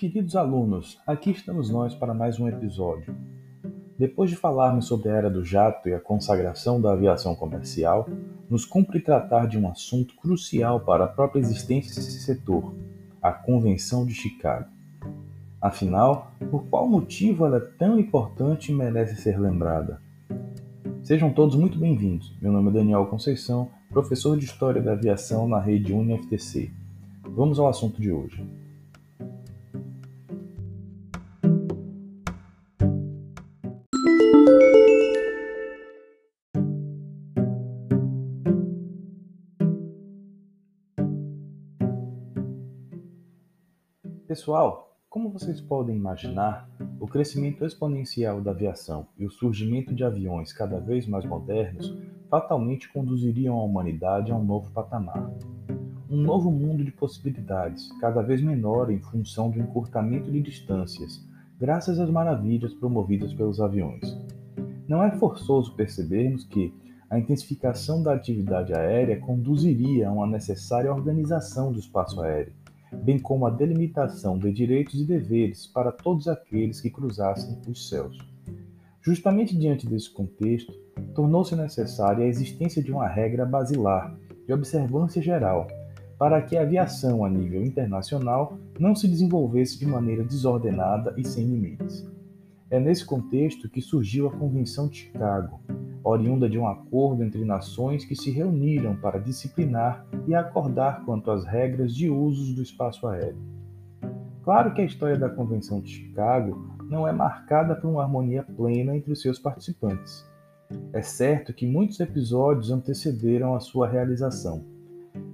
Queridos alunos, aqui estamos nós para mais um episódio. Depois de falarmos sobre a era do jato e a consagração da aviação comercial, nos cumpre tratar de um assunto crucial para a própria existência desse setor, a Convenção de Chicago. Afinal, por qual motivo ela é tão importante e merece ser lembrada? Sejam todos muito bem-vindos. Meu nome é Daniel Conceição, professor de História da Aviação na rede UniFTC. Vamos ao assunto de hoje. Pessoal, como vocês podem imaginar, o crescimento exponencial da aviação e o surgimento de aviões cada vez mais modernos fatalmente conduziriam a humanidade a um novo patamar. Um novo mundo de possibilidades, cada vez menor em função do encurtamento de distâncias, graças às maravilhas promovidas pelos aviões. Não é forçoso percebermos que a intensificação da atividade aérea conduziria a uma necessária organização do espaço aéreo bem como a delimitação de direitos e deveres para todos aqueles que cruzassem os céus. Justamente diante desse contexto, tornou-se necessária a existência de uma regra basilar de observância geral para que a aviação a nível internacional não se desenvolvesse de maneira desordenada e sem limites. É nesse contexto que surgiu a Convenção de Chicago, oriunda de um acordo entre nações que se reuniram para disciplinar e acordar quanto às regras de usos do espaço aéreo. Claro que a história da Convenção de Chicago não é marcada por uma harmonia plena entre os seus participantes. É certo que muitos episódios antecederam a sua realização.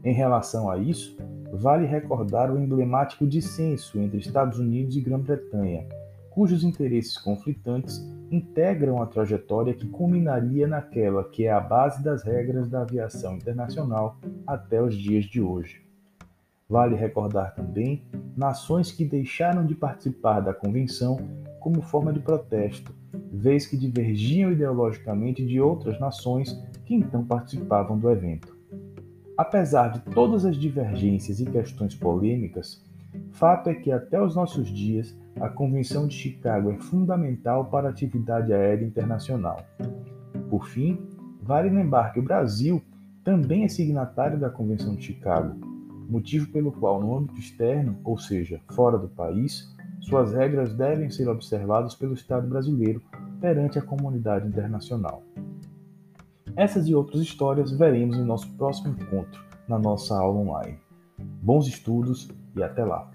Em relação a isso, vale recordar o emblemático dissenso entre Estados Unidos e Grã-Bretanha, cujos interesses conflitantes integram a trajetória que culminaria naquela que é a base das regras da aviação internacional até os dias de hoje. Vale recordar também nações que deixaram de participar da convenção como forma de protesto, vez que divergiam ideologicamente de outras nações que então participavam do evento. Apesar de todas as divergências e questões polêmicas, fato é que até os nossos dias a Convenção de Chicago é fundamental para a atividade aérea internacional. Por fim, vale lembrar que o Brasil também é signatário da Convenção de Chicago, motivo pelo qual, no âmbito externo, ou seja, fora do país, suas regras devem ser observadas pelo Estado brasileiro perante a comunidade internacional. Essas e outras histórias veremos em nosso próximo encontro, na nossa aula online. Bons estudos e até lá!